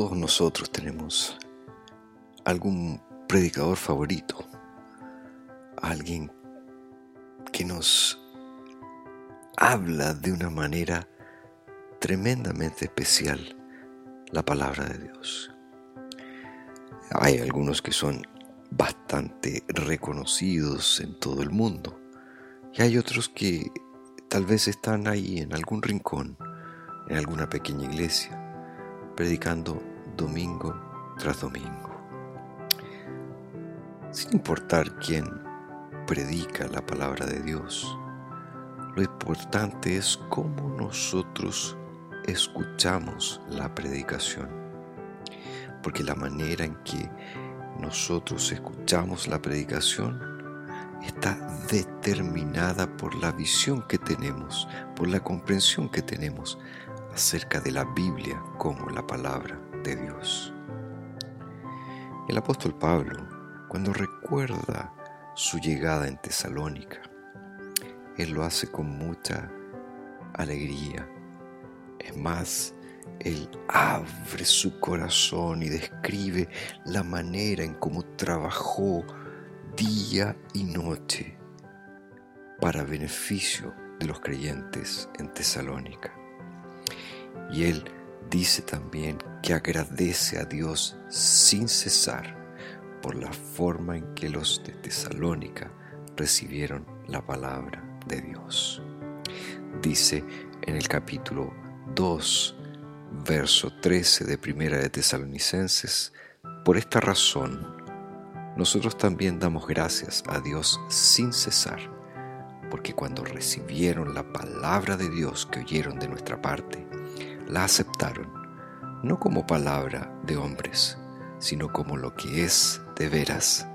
todos nosotros tenemos algún predicador favorito, alguien que nos habla de una manera tremendamente especial la palabra de Dios. Hay algunos que son bastante reconocidos en todo el mundo y hay otros que tal vez están ahí en algún rincón, en alguna pequeña iglesia, predicando domingo tras domingo. Sin importar quién predica la palabra de Dios, lo importante es cómo nosotros escuchamos la predicación. Porque la manera en que nosotros escuchamos la predicación está determinada por la visión que tenemos, por la comprensión que tenemos acerca de la Biblia como la palabra de Dios. El apóstol Pablo, cuando recuerda su llegada en Tesalónica, él lo hace con mucha alegría. Es más, él abre su corazón y describe la manera en cómo trabajó día y noche para beneficio de los creyentes en Tesalónica. Y él dice también que agradece a Dios sin cesar por la forma en que los de Tesalónica recibieron la palabra de Dios. Dice en el capítulo 2, verso 13 de Primera de Tesalonicenses, por esta razón, nosotros también damos gracias a Dios sin cesar, porque cuando recibieron la palabra de Dios que oyeron de nuestra parte, la aceptaron, no como palabra de hombres, sino como lo que es de veras,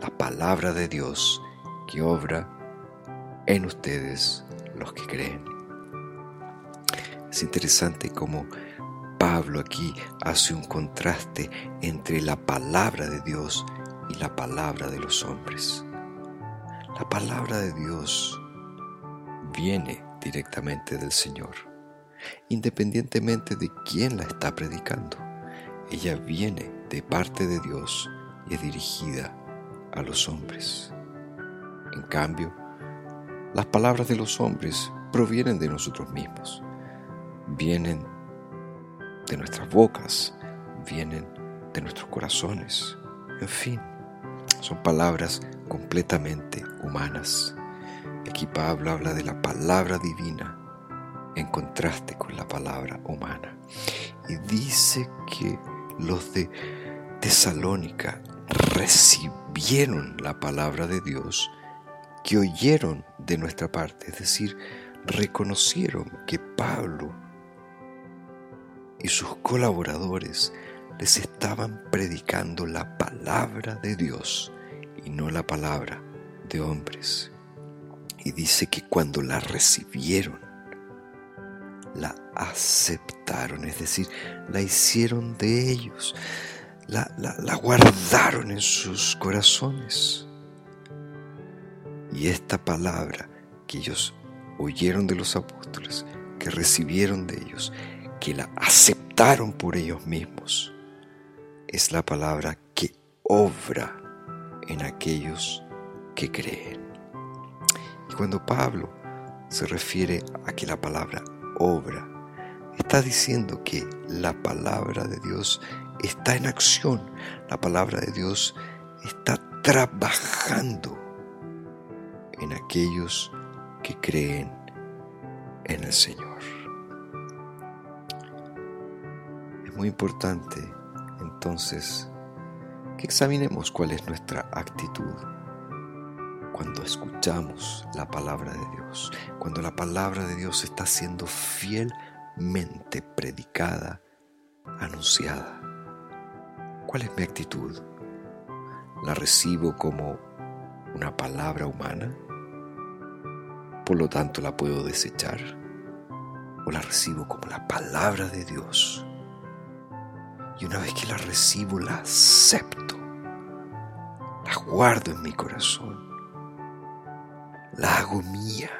la palabra de Dios que obra en ustedes los que creen. Es interesante cómo Pablo aquí hace un contraste entre la palabra de Dios y la palabra de los hombres. La palabra de Dios viene directamente del Señor, independientemente de quién la está predicando. Ella viene de parte de Dios y es dirigida a los hombres. En cambio, las palabras de los hombres provienen de nosotros mismos, vienen de nuestras bocas, vienen de nuestros corazones, en fin. Son palabras completamente humanas. Aquí Pablo habla de la palabra divina en contraste con la palabra humana. Y dice que los de Tesalónica recibieron la palabra de Dios que oyeron de nuestra parte, es decir, reconocieron que Pablo y sus colaboradores les estaban predicando la palabra de Dios y no la palabra de hombres. Y dice que cuando la recibieron, la aceptaron, es decir, la hicieron de ellos, la, la, guardaron en sus corazones. Y esta palabra que ellos oyeron de los apóstoles, que recibieron de ellos, que la aceptaron por ellos mismos, es la palabra que obra en aquellos que creen. Y cuando Pablo se refiere a que la palabra obra, está diciendo que la palabra de Dios está en acción, la palabra de Dios está trabajando en aquellos que creen en el Señor. Es muy importante entonces que examinemos cuál es nuestra actitud cuando escuchamos la palabra de Dios, cuando la palabra de Dios está siendo fielmente predicada, anunciada. ¿Cuál es mi actitud? ¿La recibo como una palabra humana? Por lo tanto la puedo desechar. ¿O la recibo como la palabra de Dios? Y una vez que la recibo, la acepto. La guardo en mi corazón. La hago mía.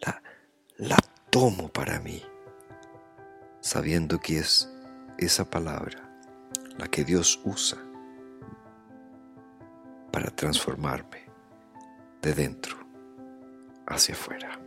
La, la tomo para mí. Sabiendo que es esa palabra la que Dios usa para transformarme de dentro hacia afuera.